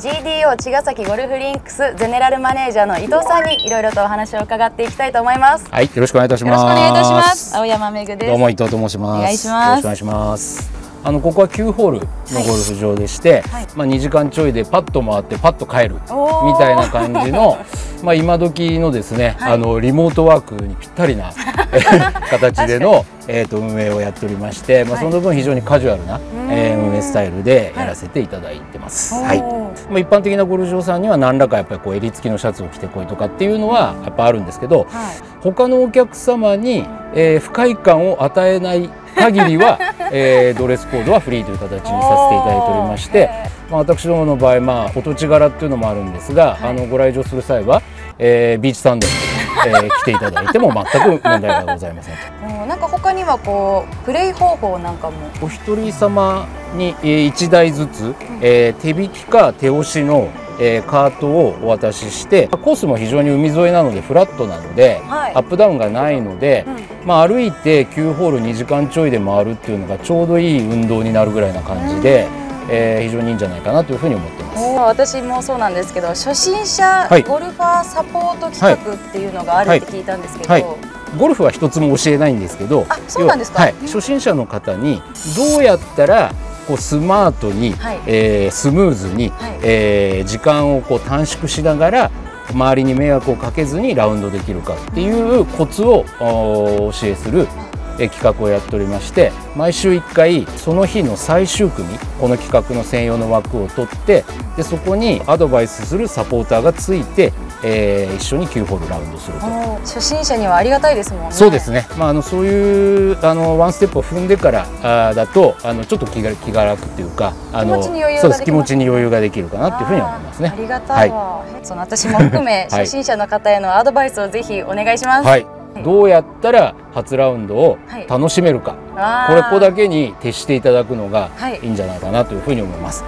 今日茅ヶ崎ゴルフリンクスゼネラルマネージャーの伊藤さんにいろいろとお話を伺っていきたいと思います。はい、よろしくお願いいたしよます。ろしくお願いいたします。青山めぐです。どうも伊藤と申します。お願いします。よろしくお願いします。あのここは9ホールのゴルフ場でして、はい。まあ2時間ちょいでパッと回ってパッと帰るみたいな感じの まあ今時のですね、はい。あのリモートワークにぴったりな 形でのえっ、と運営をやっておりまして、まあはい。その分非常にカジュアルな、え運営スタイルでやらせていただいてます。はい。まあ、一般的なゴルフ場さんには何らかやっぱりこう襟付きのシャツを着てこいとかっていうのはやっぱあるんですけど、はい。他のお客様に、えー不快感を与えない限りは、えードレスコードはフリーという形にさせていただいておりまして、まあ、私どもの場合、まあ、お土地柄っていうのもあるんですが、はい。あのご来場する際は、えービーチサンダルで、えー着ていただいても全く問題がございませんと。もうなんか他にはこうプレイ方法なんかもお一人様に、えー1台ずつ、えー手引きか手押しの、えーカートをお渡ししてコースも非常に海沿いなのでフラットなので、はいアップダウンがないので、うんまあ、歩いて9ホール2時間ちょいで回るっていうのがちょうどいい運動になるぐらいな感じで、えー非常にいいんじゃないかなというふうに思ってます。私もそうなんですけど初心者はい。ゴルファーサポート企画っていうのがあるって聞いたんですけど、はい。ゴルフは一つも教えないんですけどあそうなんですか？要ははい、初心者の方にどうやったらこうスマートに、はい。えースムーズに、はい。えー時間をこう短縮しながら周りに迷惑をかけずにラウンドできるかっていうコツをお教えするえー企画をやっておりまして毎週1回その日の最終組この企画の専用の枠を取ってでそこにアドバイスするサポーターがついて、えー一緒に9ホールラウンドすると。初心者にはありがたいですもんね。そうですね、まあ、あのそういうあのワンステップを踏んでからあーだとあのちょっと気が気が楽っていうかあの気持ちに余裕がそうできます。気持ちに余裕ができるかなっていうふうに思いますね。あ。りがたいわ、その私も含めはい。初心者の方へのアドバイスをぜひお願いします、はい、どうやったら初ラウンドをはい。楽しめるか、これここだけに徹していただくのがはい。いいんじゃないかなというふうに思います。